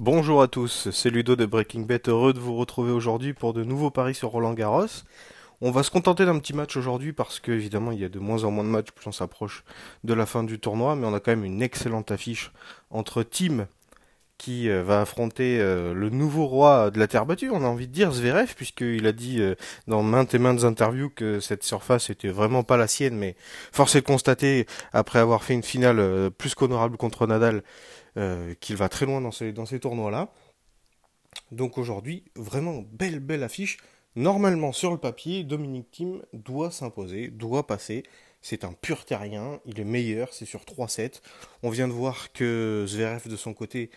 Bonjour à tous, c'est Ludo de Breaking Bet, heureux de vous retrouver aujourd'hui pour de nouveaux paris sur Roland Garros. On va se contenter d'un petit match aujourd'hui parce que évidemment il y a de moins en moins de matchs plus on s'approche de la fin du tournoi, mais on a quand même une excellente affiche entre Team qui euh, va affronter euh, le nouveau roi de la terre battue, on a envie de dire Zverev, puisqu'il a dit euh, dans maintes et maintes interviews que cette surface était vraiment pas la sienne, mais force est de constater, après avoir fait une finale plus qu'honorable contre Nadal, qu'il va très loin dans ces, tournois-là. Donc aujourd'hui, vraiment belle, belle affiche. Normalement, sur le papier, Dominique Thiem doit s'imposer, doit passer. C'est un pur terrien, il est meilleur, c'est sur 3-7. On vient de voir que Zverev, de son côté,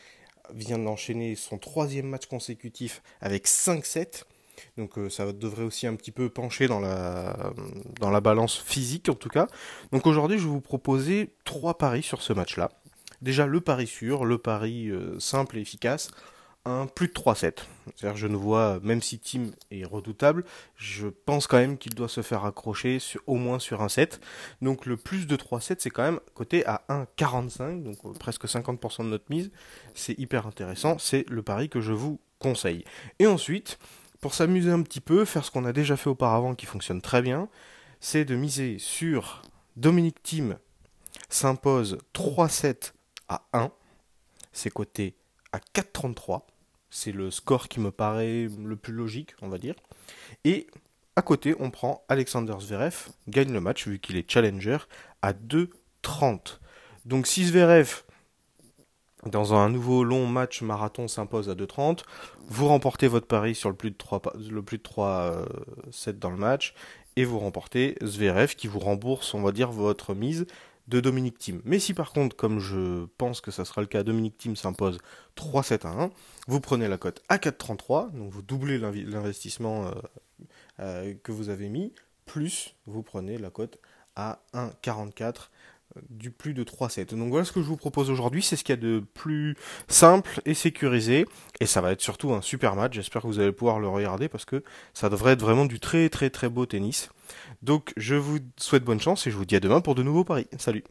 vient d'enchaîner son troisième match consécutif avec 5-7. Donc euh, ça devrait aussi un petit peu pencher dans la, dans la balance physique en tout cas. Donc aujourd'hui je vais vous proposer trois paris sur ce match-là. Déjà le pari sûr, le pari euh, simple et efficace un plus de 3-7. C'est-à-dire je ne vois, même si Tim est redoutable, je pense quand même qu'il doit se faire accrocher au moins sur un 7. Donc le plus de 3-7, c'est quand même coté à 1,45, donc euh, presque 50% de notre mise. C'est hyper intéressant, c'est le pari que je vous conseille. Et ensuite, pour s'amuser un petit peu, faire ce qu'on a déjà fait auparavant qui fonctionne très bien, c'est de miser sur Dominique Tim s'impose 3-7 à 1. C'est coté à 4,33. C'est le score qui me paraît le plus logique, on va dire. Et à côté, on prend Alexander Zverev, gagne le match vu qu'il est challenger, à 2,30. Donc si Zverev, dans un nouveau long match marathon, s'impose à 2,30, vous remportez votre pari sur le plus de 3, le plus de 3 7 euh, dans le match, et vous remportez Zverev qui vous rembourse, on va dire, votre mise de Dominique Thiem. Mais si par contre, comme je pense que ça sera le cas, Dominique Thiem s'impose 3-7 à 1, vous prenez la cote à 4,33, donc vous doublez l'investissement euh, euh, que vous avez mis, plus vous prenez la cote à 1,44 euh, du plus de 3,7. Donc voilà ce que je vous propose aujourd'hui, c'est ce qu'il y a de plus simple et sécurisé, et ça va être surtout un super match, j'espère que vous allez pouvoir le regarder parce que ça devrait être vraiment du très très très beau tennis. Donc je vous souhaite bonne chance et je vous dis à demain pour de nouveaux paris. Salut